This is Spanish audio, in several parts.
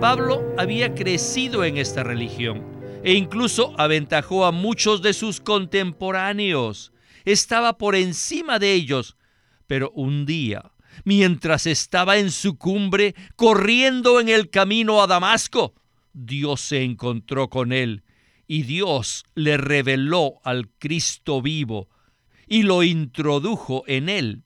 Pablo había crecido en esta religión e incluso aventajó a muchos de sus contemporáneos. Estaba por encima de ellos, pero un día, mientras estaba en su cumbre, corriendo en el camino a Damasco, Dios se encontró con él y Dios le reveló al Cristo vivo y lo introdujo en él.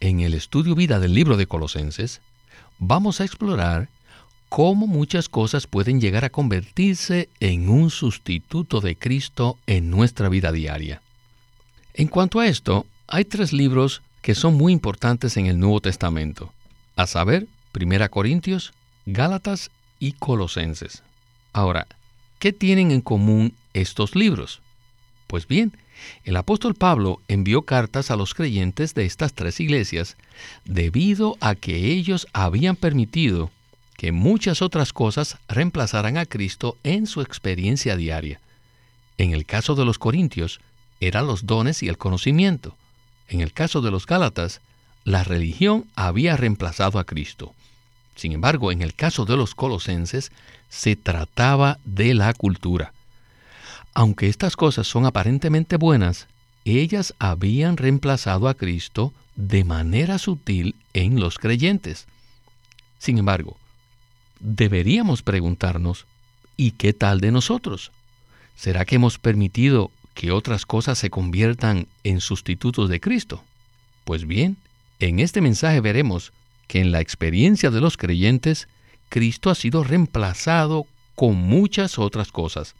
en el Estudio Vida del libro de Colosenses, vamos a explorar cómo muchas cosas pueden llegar a convertirse en un sustituto de Cristo en nuestra vida diaria. En cuanto a esto, hay tres libros que son muy importantes en el Nuevo Testamento, a saber, Primera Corintios, Gálatas y Colosenses. Ahora, ¿qué tienen en común estos libros? Pues bien, el apóstol Pablo envió cartas a los creyentes de estas tres iglesias debido a que ellos habían permitido que muchas otras cosas reemplazaran a Cristo en su experiencia diaria. En el caso de los corintios, eran los dones y el conocimiento. En el caso de los gálatas, la religión había reemplazado a Cristo. Sin embargo, en el caso de los colosenses, se trataba de la cultura. Aunque estas cosas son aparentemente buenas, ellas habían reemplazado a Cristo de manera sutil en los creyentes. Sin embargo, deberíamos preguntarnos, ¿y qué tal de nosotros? ¿Será que hemos permitido que otras cosas se conviertan en sustitutos de Cristo? Pues bien, en este mensaje veremos que en la experiencia de los creyentes, Cristo ha sido reemplazado con muchas otras cosas.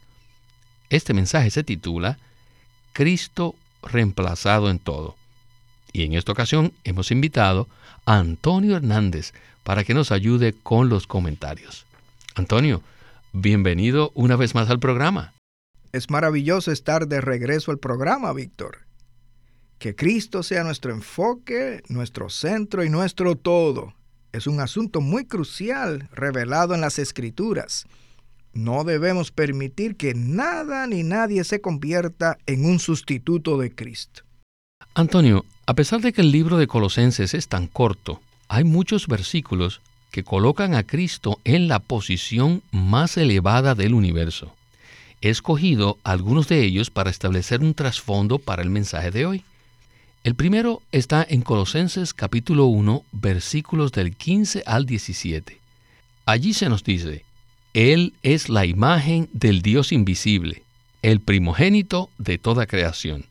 Este mensaje se titula Cristo reemplazado en todo. Y en esta ocasión hemos invitado a Antonio Hernández para que nos ayude con los comentarios. Antonio, bienvenido una vez más al programa. Es maravilloso estar de regreso al programa, Víctor. Que Cristo sea nuestro enfoque, nuestro centro y nuestro todo. Es un asunto muy crucial revelado en las Escrituras. No debemos permitir que nada ni nadie se convierta en un sustituto de Cristo. Antonio, a pesar de que el libro de Colosenses es tan corto, hay muchos versículos que colocan a Cristo en la posición más elevada del universo. He escogido algunos de ellos para establecer un trasfondo para el mensaje de hoy. El primero está en Colosenses capítulo 1, versículos del 15 al 17. Allí se nos dice, Él es la imagen del Dios invisible, el primogénito de toda creación,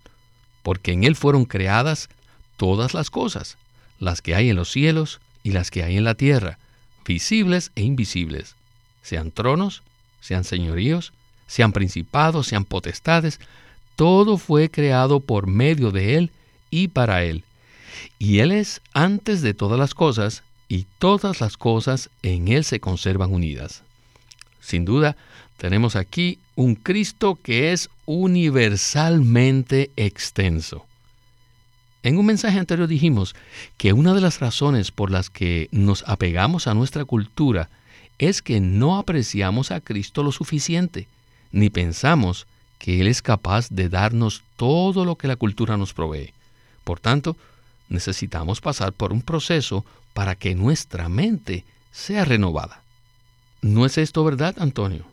porque en Él fueron creadas todas las cosas, las que hay en los cielos y las que hay en la tierra, visibles e invisibles, sean tronos, sean señoríos, sean principados, sean potestades, todo fue creado por medio de Él y para Él. Y Él es antes de todas las cosas, y todas las cosas en Él se conservan unidas. Sin duda, tenemos aquí un Cristo que es universalmente extenso. En un mensaje anterior dijimos que una de las razones por las que nos apegamos a nuestra cultura es que no apreciamos a Cristo lo suficiente, ni pensamos que Él es capaz de darnos todo lo que la cultura nos provee. Por tanto, necesitamos pasar por un proceso para que nuestra mente sea renovada. ¿No es esto verdad, Antonio?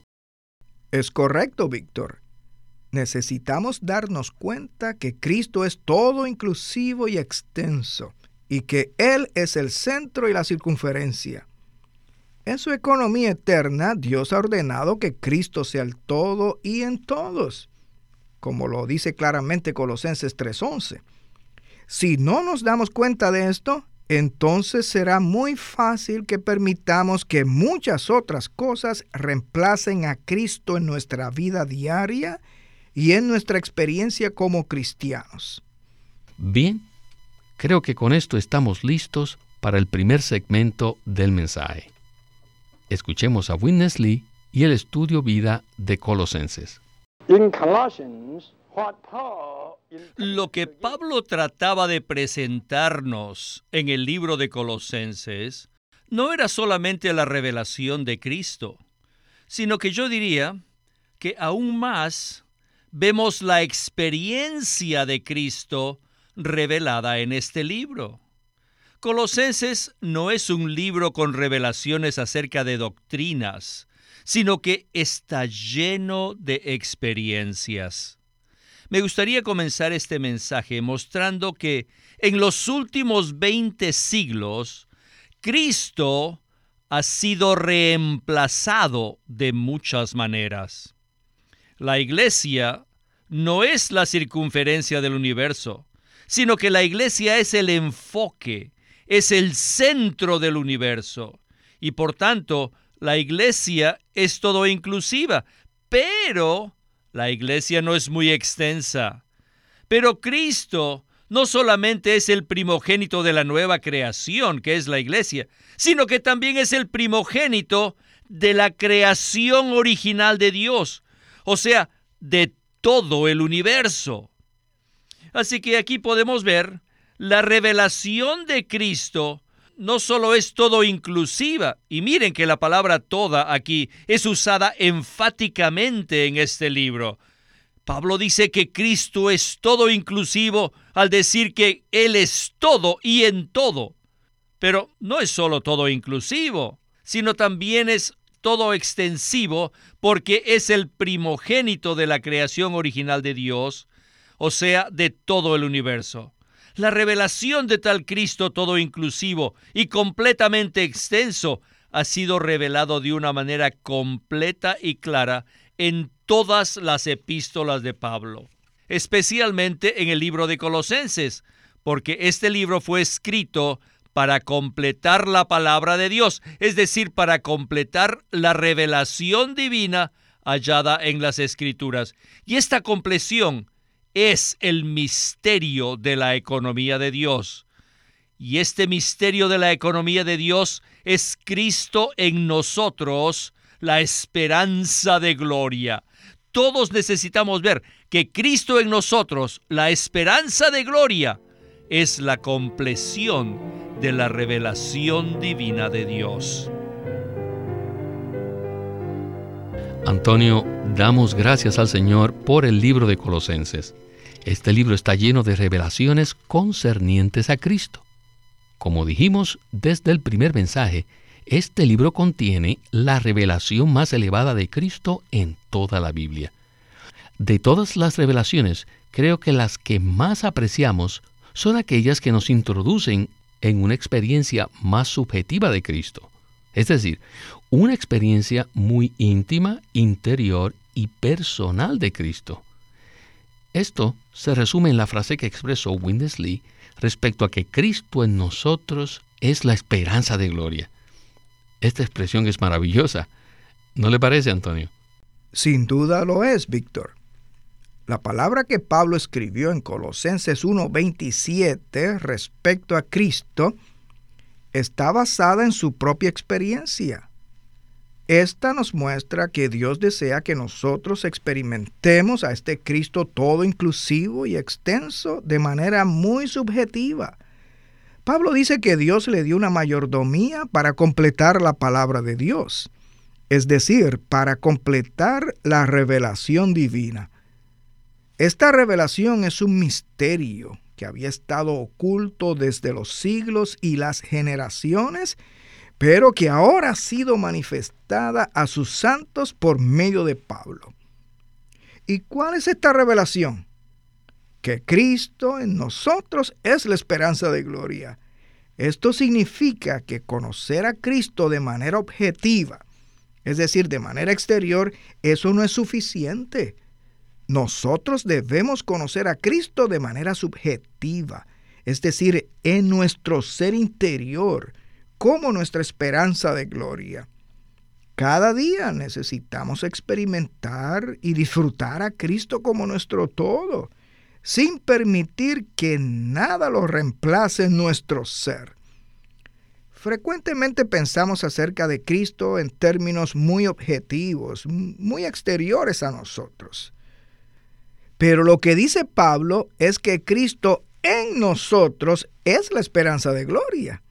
Es correcto, Víctor. Necesitamos darnos cuenta que Cristo es todo inclusivo y extenso, y que Él es el centro y la circunferencia. En su economía eterna, Dios ha ordenado que Cristo sea el todo y en todos, como lo dice claramente Colosenses 3:11. Si no nos damos cuenta de esto, entonces será muy fácil que permitamos que muchas otras cosas reemplacen a Cristo en nuestra vida diaria y en nuestra experiencia como cristianos. Bien, creo que con esto estamos listos para el primer segmento del mensaje. escuchemos a Witness Lee y el estudio vida de Colosenses. Lo que Pablo trataba de presentarnos en el libro de Colosenses no era solamente la revelación de Cristo, sino que yo diría que aún más vemos la experiencia de Cristo revelada en este libro. Colosenses no es un libro con revelaciones acerca de doctrinas, sino que está lleno de experiencias. Me gustaría comenzar este mensaje mostrando que en los últimos 20 siglos, Cristo ha sido reemplazado de muchas maneras. La iglesia no es la circunferencia del universo, sino que la iglesia es el enfoque, es el centro del universo. Y por tanto, la iglesia es todo inclusiva, pero la iglesia no es muy extensa. Pero Cristo no solamente es el primogénito de la nueva creación, que es la iglesia, sino que también es el primogénito de la creación original de Dios, o sea, de todo el universo. Así que aquí podemos ver la revelación de Cristo no solo es todo inclusiva, y miren que la palabra toda aquí es usada enfáticamente en este libro. Pablo dice que Cristo es todo inclusivo al decir que Él es todo y en todo. Pero no es solo todo inclusivo, sino también es todo extensivo porque es el primogénito de la creación original de Dios, o sea, de todo el universo. La revelación de tal Cristo todo inclusivo y completamente extenso ha sido revelado de una manera completa y clara en todas las epístolas de Pablo, especialmente en el libro de Colosenses, porque este libro fue escrito para completar la palabra de Dios, es decir, para completar la revelación divina hallada en las escrituras. Y esta compleción es el misterio de la economía de Dios. Y este misterio de la economía de Dios es Cristo en nosotros, la esperanza de gloria. Todos necesitamos ver que Cristo en nosotros, la esperanza de gloria, es la compleción de la revelación divina de Dios. Antonio, damos gracias al Señor por el libro de Colosenses. Este libro está lleno de revelaciones concernientes a Cristo. Como dijimos desde el primer mensaje, este libro contiene la revelación más elevada de Cristo en toda la Biblia. De todas las revelaciones, creo que las que más apreciamos son aquellas que nos introducen en una experiencia más subjetiva de Cristo. Es decir, una experiencia muy íntima, interior y personal de Cristo. Esto se resume en la frase que expresó Windesley respecto a que Cristo en nosotros es la esperanza de gloria. Esta expresión es maravillosa. ¿No le parece, Antonio? Sin duda lo es, Víctor. La palabra que Pablo escribió en Colosenses 1:27 respecto a Cristo está basada en su propia experiencia. Esta nos muestra que Dios desea que nosotros experimentemos a este Cristo todo inclusivo y extenso de manera muy subjetiva. Pablo dice que Dios le dio una mayordomía para completar la palabra de Dios, es decir, para completar la revelación divina. Esta revelación es un misterio que había estado oculto desde los siglos y las generaciones pero que ahora ha sido manifestada a sus santos por medio de Pablo. ¿Y cuál es esta revelación? Que Cristo en nosotros es la esperanza de gloria. Esto significa que conocer a Cristo de manera objetiva, es decir, de manera exterior, eso no es suficiente. Nosotros debemos conocer a Cristo de manera subjetiva, es decir, en nuestro ser interior, como nuestra esperanza de gloria. Cada día necesitamos experimentar y disfrutar a Cristo como nuestro todo, sin permitir que nada lo reemplace en nuestro ser. Frecuentemente pensamos acerca de Cristo en términos muy objetivos, muy exteriores a nosotros. Pero lo que dice Pablo es que Cristo en nosotros es la esperanza de gloria.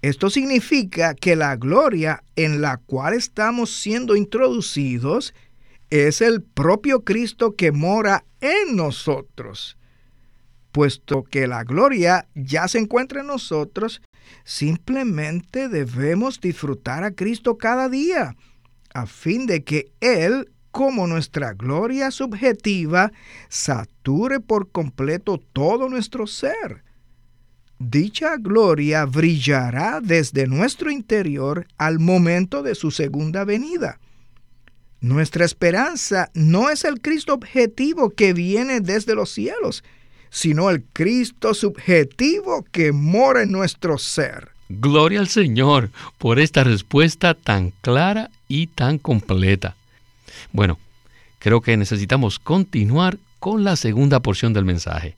Esto significa que la gloria en la cual estamos siendo introducidos es el propio Cristo que mora en nosotros. Puesto que la gloria ya se encuentra en nosotros, simplemente debemos disfrutar a Cristo cada día, a fin de que Él, como nuestra gloria subjetiva, sature por completo todo nuestro ser Dicha gloria brillará desde nuestro interior al momento de su segunda venida. Nuestra esperanza no es el Cristo objetivo que viene desde los cielos, sino el Cristo subjetivo que mora en nuestro ser. Gloria al Señor por esta respuesta tan clara y tan completa. Bueno, creo que necesitamos continuar con la segunda porción del mensaje.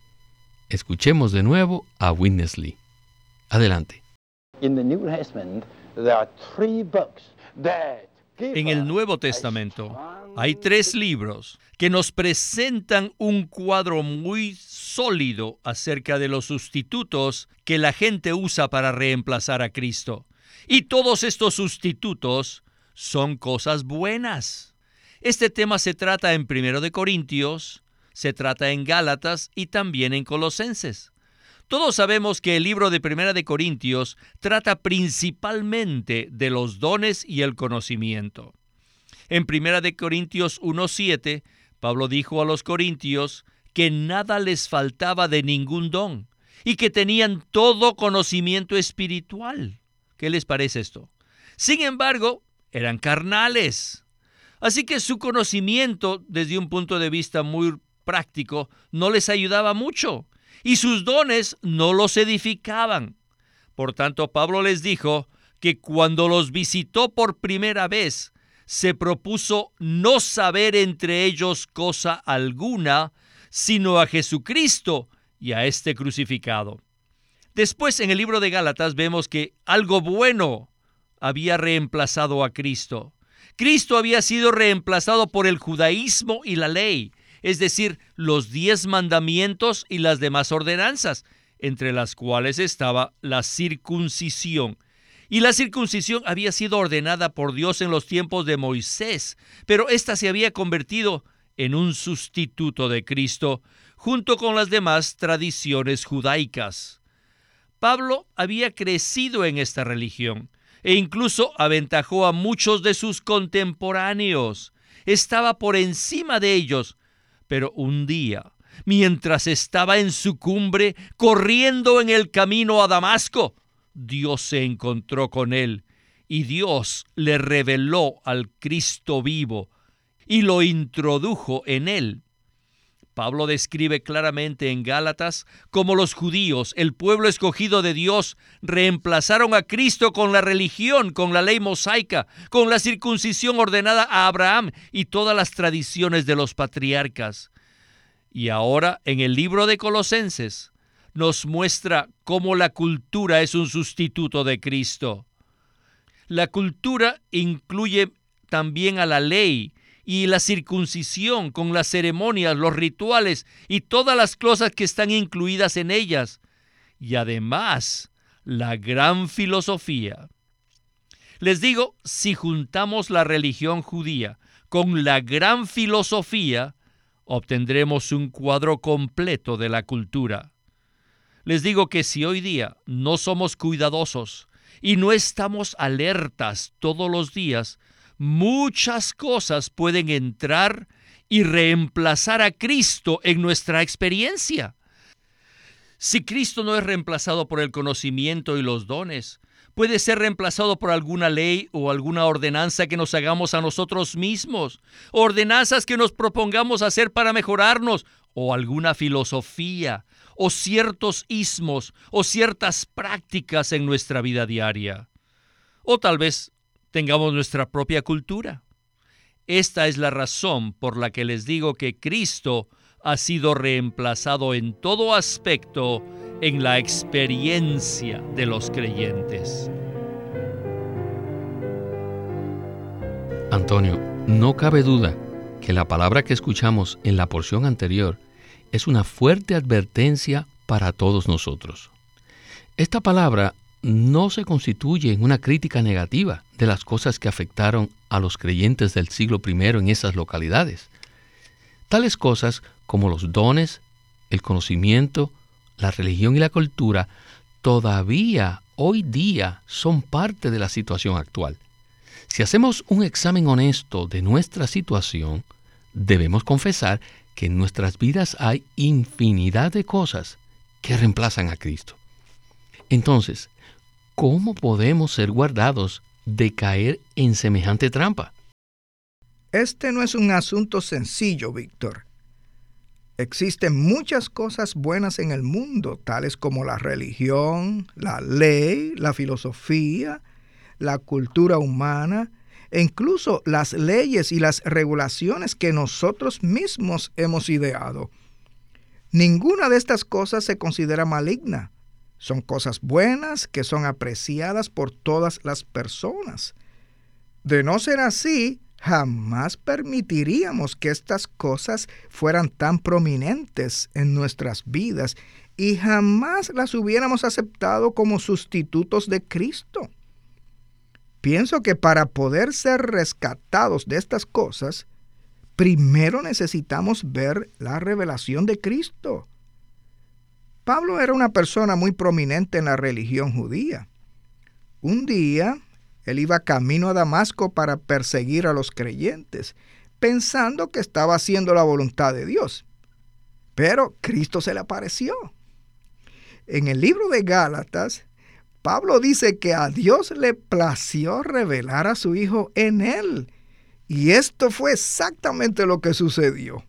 Escuchemos de nuevo a Witness Lee. Adelante. En el Nuevo Testamento hay tres libros que nos presentan un cuadro muy sólido acerca de los sustitutos que la gente usa para reemplazar a Cristo. Y todos estos sustitutos son cosas buenas. Este tema se trata en 1 de Corintios, se trata en Gálatas y también en Colosenses. Todos sabemos que el libro de Primera de Corintios trata principalmente de los dones y el conocimiento. En Primera de Corintios 1:7, Pablo dijo a los corintios que nada les faltaba de ningún don y que tenían todo conocimiento espiritual. ¿Qué les parece esto? Sin embargo, eran carnales. Así que su conocimiento, desde un punto de vista muy práctico no les ayudaba mucho y sus dones no los edificaban. Por tanto, Pablo les dijo que cuando los visitó por primera vez, se propuso no saber entre ellos cosa alguna, sino a Jesucristo y a este crucificado. Después en el libro de Gálatas vemos que algo bueno había reemplazado a Cristo. Cristo había sido reemplazado por el judaísmo y la ley es decir, los diez mandamientos y las demás ordenanzas, entre las cuales estaba la circuncisión. Y la circuncisión había sido ordenada por Dios en los tiempos de Moisés, pero ésta se había convertido en un sustituto de Cristo, junto con las demás tradiciones judaicas. Pablo había crecido en esta religión e incluso aventajó a muchos de sus contemporáneos. Estaba por encima de ellos pero un día, mientras estaba en su cumbre, corriendo en el camino a Damasco, Dios se encontró con él y Dios le reveló al Cristo vivo y lo introdujo en él. Pablo describe claramente en Gálatas cómo los judíos, el pueblo escogido de Dios, reemplazaron a Cristo con la religión, con la ley mosaica, con la circuncisión ordenada a Abraham y todas las tradiciones de los patriarcas. Y ahora en el libro de Colosenses nos muestra cómo la cultura es un sustituto de Cristo. La cultura incluye también a la ley, y la circuncisión con las ceremonias, los rituales y todas las cosas que están incluidas en ellas. Y además, la gran filosofía. Les digo, si juntamos la religión judía con la gran filosofía, obtendremos un cuadro completo de la cultura. Les digo que si hoy día no somos cuidadosos y no estamos alertas todos los días, muchas cosas pueden entrar y reemplazar a Cristo en nuestra experiencia. Si Cristo no es reemplazado por el conocimiento y los dones, puede ser reemplazado por alguna ley o alguna ordenanza que nos hagamos a nosotros mismos, ordenanzas que nos propongamos hacer para mejorarnos, o alguna filosofía, o ciertos ismos, o ciertas prácticas en nuestra vida diaria. O tal vez tengamos nuestra propia cultura. Esta es la razón por la que les digo que Cristo ha sido reemplazado en todo aspecto en la experiencia de los creyentes. Antonio, no cabe duda que la palabra que escuchamos en la porción anterior es una fuerte advertencia para todos nosotros. Esta palabra no se constituye en una crítica negativa de las cosas que afectaron a los creyentes del siglo I en esas localidades. Tales cosas como los dones, el conocimiento, la religión y la cultura todavía hoy día son parte de la situación actual. Si hacemos un examen honesto de nuestra situación, debemos confesar que en nuestras vidas hay infinidad de cosas que reemplazan a Cristo. Entonces, ¿cómo podemos ser guardados de caer en semejante trampa? Este no es un asunto sencillo, Víctor. Existen muchas cosas buenas en el mundo, tales como la religión, la ley, la filosofía, la cultura humana e incluso las leyes y las regulaciones que nosotros mismos hemos ideado. Ninguna de estas cosas se considera maligna. Son cosas buenas que son apreciadas por todas las personas. De no ser así, Jamás permitiríamos que estas cosas fueran tan prominentes en nuestras vidas y jamás las hubiéramos aceptado como sustitutos de Cristo. Pienso que para poder ser rescatados de estas cosas, primero necesitamos ver la revelación de Cristo. Pablo era una persona muy prominente en la religión judía. Un día él iba camino a Damasco para perseguir a los creyentes, pensando que estaba haciendo la voluntad de Dios. Pero Cristo se le apareció. En el libro de Gálatas, Pablo dice que a Dios le plació revelar a su Hijo en él. Y esto fue exactamente lo que sucedió.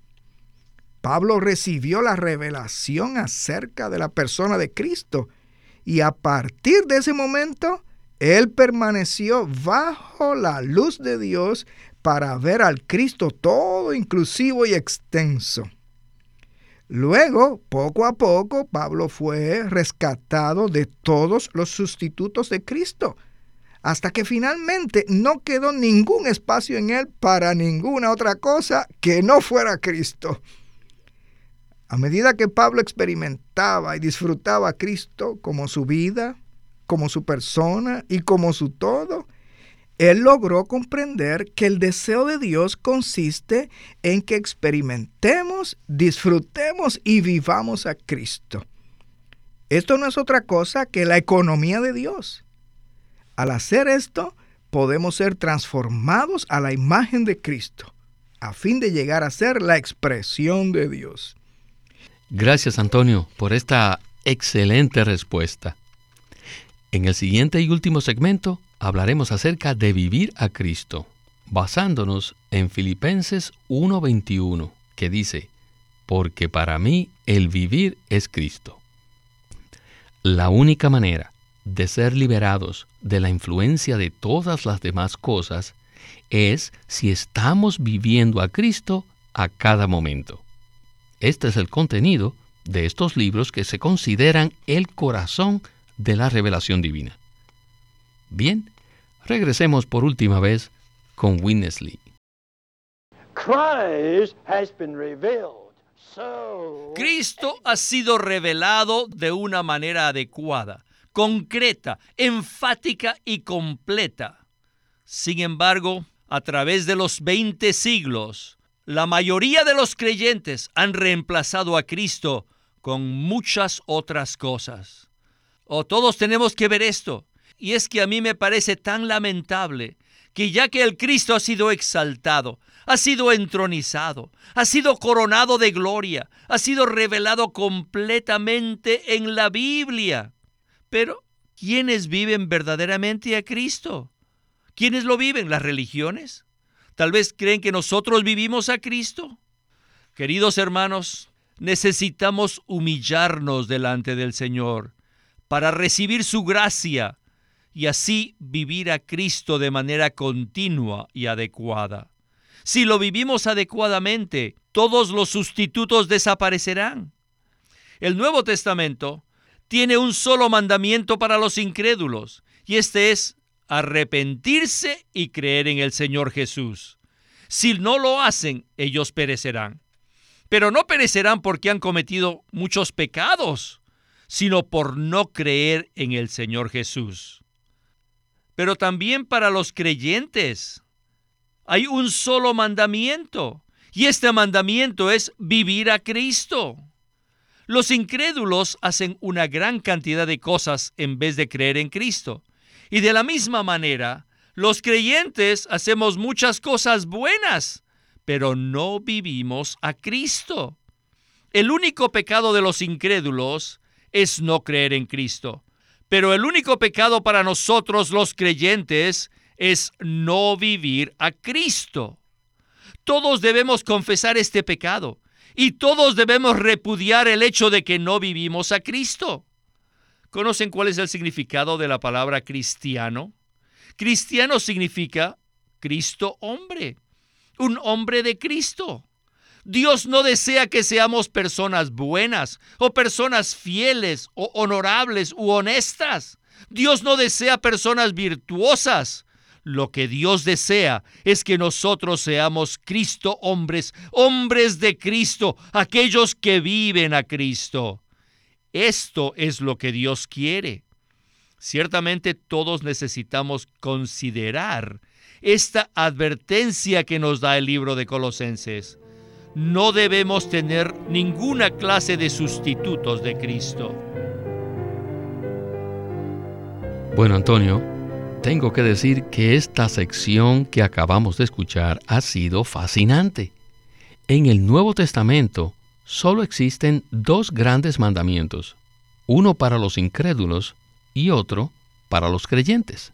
Pablo recibió la revelación acerca de la persona de Cristo y a partir de ese momento él permaneció bajo la luz de Dios para ver al Cristo todo inclusivo y extenso. Luego, poco a poco, Pablo fue rescatado de todos los sustitutos de Cristo, hasta que finalmente no quedó ningún espacio en él para ninguna otra cosa que no fuera Cristo. A medida que Pablo experimentaba y disfrutaba a Cristo como su vida, como su persona y como su todo, él logró comprender que el deseo de Dios consiste en que experimentemos, disfrutemos y vivamos a Cristo. Esto no es otra cosa que la economía de Dios. Al hacer esto, podemos ser transformados a la imagen de Cristo, a fin de llegar a ser la expresión de Dios. Gracias, Antonio, por esta excelente respuesta. En el siguiente y último segmento hablaremos acerca de vivir a Cristo, basándonos en Filipenses 1:21, que dice, porque para mí el vivir es Cristo. La única manera de ser liberados de la influencia de todas las demás cosas es si estamos viviendo a Cristo a cada momento. Este es el contenido de estos libros que se consideran el corazón de la revelación divina. Bien, regresemos por última vez con Winnesley. Cristo ha sido revelado de una manera adecuada, concreta, enfática y completa. Sin embargo, a través de los 20 siglos, la mayoría de los creyentes han reemplazado a Cristo con muchas otras cosas. Oh, todos tenemos que ver esto. Y es que a mí me parece tan lamentable que ya que el Cristo ha sido exaltado, ha sido entronizado, ha sido coronado de gloria, ha sido revelado completamente en la Biblia. Pero, ¿quiénes viven verdaderamente a Cristo? ¿Quiénes lo viven? ¿Las religiones? Tal vez creen que nosotros vivimos a Cristo. Queridos hermanos, necesitamos humillarnos delante del Señor para recibir su gracia y así vivir a Cristo de manera continua y adecuada. Si lo vivimos adecuadamente, todos los sustitutos desaparecerán. El Nuevo Testamento tiene un solo mandamiento para los incrédulos, y este es arrepentirse y creer en el Señor Jesús. Si no lo hacen, ellos perecerán. Pero no perecerán porque han cometido muchos pecados, sino por no creer en el Señor Jesús. Pero también para los creyentes hay un solo mandamiento, y este mandamiento es vivir a Cristo. Los incrédulos hacen una gran cantidad de cosas en vez de creer en Cristo. Y de la misma manera, los creyentes hacemos muchas cosas buenas, pero no vivimos a Cristo. El único pecado de los incrédulos es no creer en Cristo. Pero el único pecado para nosotros los creyentes es no vivir a Cristo. Todos debemos confesar este pecado y todos debemos repudiar el hecho de que no vivimos a Cristo. ¿Conocen cuál es el significado de la palabra cristiano? Cristiano significa Cristo hombre, un hombre de Cristo. Dios no desea que seamos personas buenas o personas fieles o honorables u honestas. Dios no desea personas virtuosas. Lo que Dios desea es que nosotros seamos Cristo hombres, hombres de Cristo, aquellos que viven a Cristo. Esto es lo que Dios quiere. Ciertamente todos necesitamos considerar esta advertencia que nos da el libro de Colosenses. No debemos tener ninguna clase de sustitutos de Cristo. Bueno, Antonio, tengo que decir que esta sección que acabamos de escuchar ha sido fascinante. En el Nuevo Testamento, solo existen dos grandes mandamientos, uno para los incrédulos y otro para los creyentes.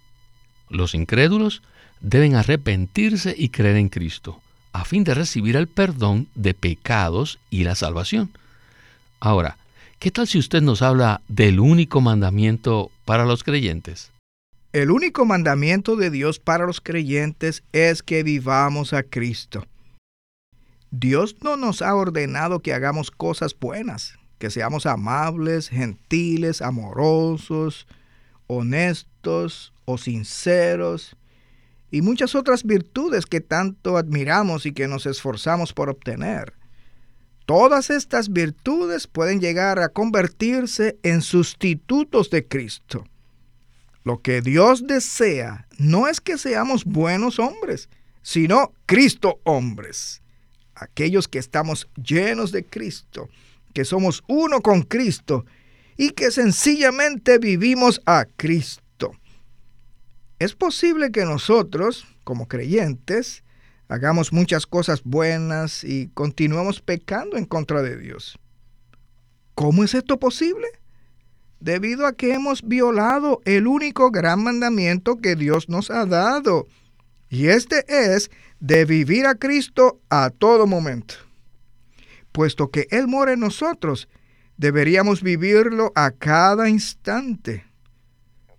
Los incrédulos deben arrepentirse y creer en Cristo, a fin de recibir el perdón de pecados y la salvación. Ahora, ¿qué tal si usted nos habla del único mandamiento para los creyentes? El único mandamiento de Dios para los creyentes es que vivamos a Cristo. Dios no nos ha ordenado que hagamos cosas buenas, que seamos amables, gentiles, amorosos, honestos o sinceros, y muchas otras virtudes que tanto admiramos y que nos esforzamos por obtener. Todas estas virtudes pueden llegar a convertirse en sustitutos de Cristo. Lo que Dios desea no es que seamos buenos hombres, sino Cristo hombres aquellos que estamos llenos de Cristo, que somos uno con Cristo y que sencillamente vivimos a Cristo. Es posible que nosotros, como creyentes, hagamos muchas cosas buenas y continuemos pecando en contra de Dios. ¿Cómo es esto posible? Debido a que hemos violado el único gran mandamiento que Dios nos ha dado. Y este es de vivir a Cristo a todo momento. Puesto que Él mora en nosotros, deberíamos vivirlo a cada instante.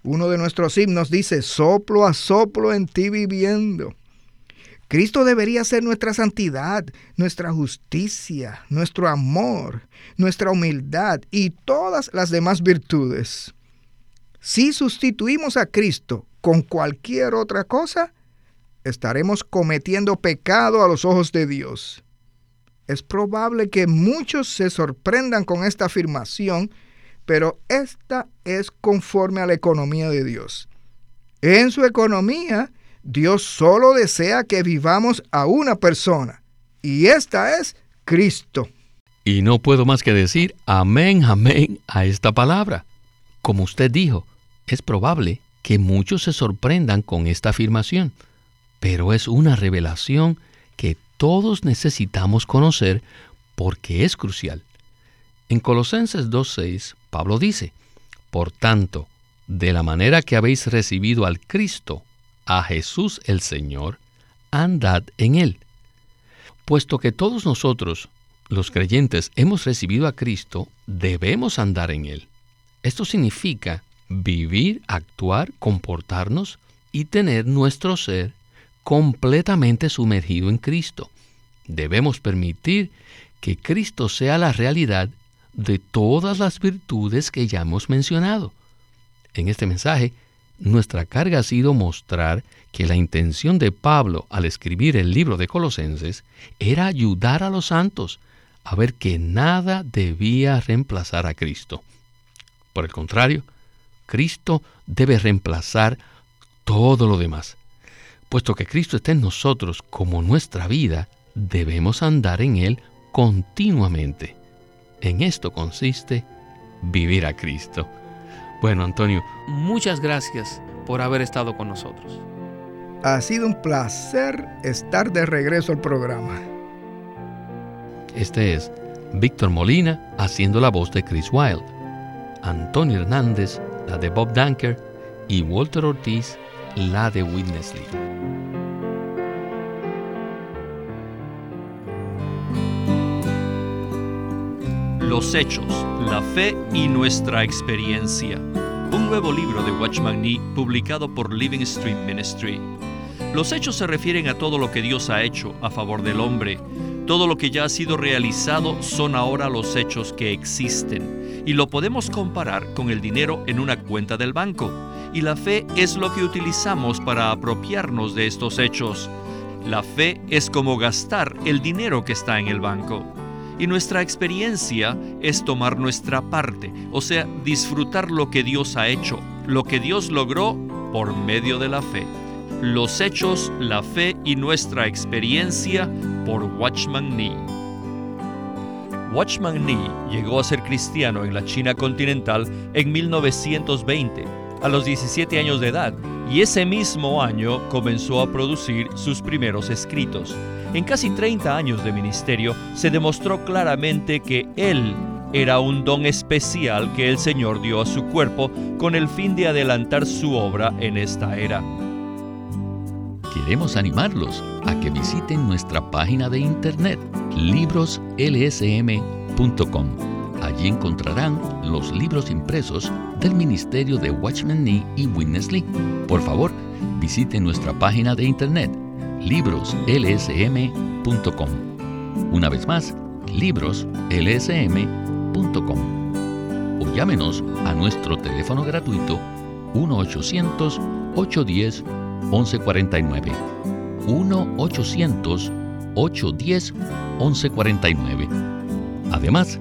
Uno de nuestros himnos dice, soplo a soplo en ti viviendo. Cristo debería ser nuestra santidad, nuestra justicia, nuestro amor, nuestra humildad y todas las demás virtudes. Si sustituimos a Cristo con cualquier otra cosa, estaremos cometiendo pecado a los ojos de Dios. Es probable que muchos se sorprendan con esta afirmación, pero esta es conforme a la economía de Dios. En su economía, Dios solo desea que vivamos a una persona, y esta es Cristo. Y no puedo más que decir amén, amén a esta palabra. Como usted dijo, es probable que muchos se sorprendan con esta afirmación pero es una revelación que todos necesitamos conocer porque es crucial. En Colosenses 2.6, Pablo dice, Por tanto, de la manera que habéis recibido al Cristo, a Jesús el Señor, andad en Él. Puesto que todos nosotros, los creyentes, hemos recibido a Cristo, debemos andar en Él. Esto significa vivir, actuar, comportarnos y tener nuestro ser completamente sumergido en Cristo. Debemos permitir que Cristo sea la realidad de todas las virtudes que ya hemos mencionado. En este mensaje, nuestra carga ha sido mostrar que la intención de Pablo al escribir el libro de Colosenses era ayudar a los santos a ver que nada debía reemplazar a Cristo. Por el contrario, Cristo debe reemplazar todo lo demás. Puesto que Cristo está en nosotros como nuestra vida, debemos andar en Él continuamente. En esto consiste vivir a Cristo. Bueno, Antonio. Muchas gracias por haber estado con nosotros. Ha sido un placer estar de regreso al programa. Este es Víctor Molina haciendo la voz de Chris Wilde, Antonio Hernández, la de Bob Danker, y Walter Ortiz, la de Witness Lee. Los hechos, la fe y nuestra experiencia. Un nuevo libro de Watchman Nee publicado por Living Stream Ministry. Los hechos se refieren a todo lo que Dios ha hecho a favor del hombre. Todo lo que ya ha sido realizado son ahora los hechos que existen. Y lo podemos comparar con el dinero en una cuenta del banco. Y la fe es lo que utilizamos para apropiarnos de estos hechos. La fe es como gastar el dinero que está en el banco. Y nuestra experiencia es tomar nuestra parte, o sea, disfrutar lo que Dios ha hecho, lo que Dios logró por medio de la fe. Los hechos, la fe y nuestra experiencia por Watchman Nee. Watchman Nee llegó a ser cristiano en la China continental en 1920, a los 17 años de edad, y ese mismo año comenzó a producir sus primeros escritos. En casi 30 años de ministerio se demostró claramente que él era un don especial que el Señor dio a su cuerpo con el fin de adelantar su obra en esta era. Queremos animarlos a que visiten nuestra página de internet libroslsm.com. Allí encontrarán los libros impresos del Ministerio de Watchman Nee y Witness Lee. Por favor, visiten nuestra página de internet libroslsm.com. Una vez más, libroslsm.com. O llámenos a nuestro teléfono gratuito 1-800-810-1149. 1-800-810-1149. Además,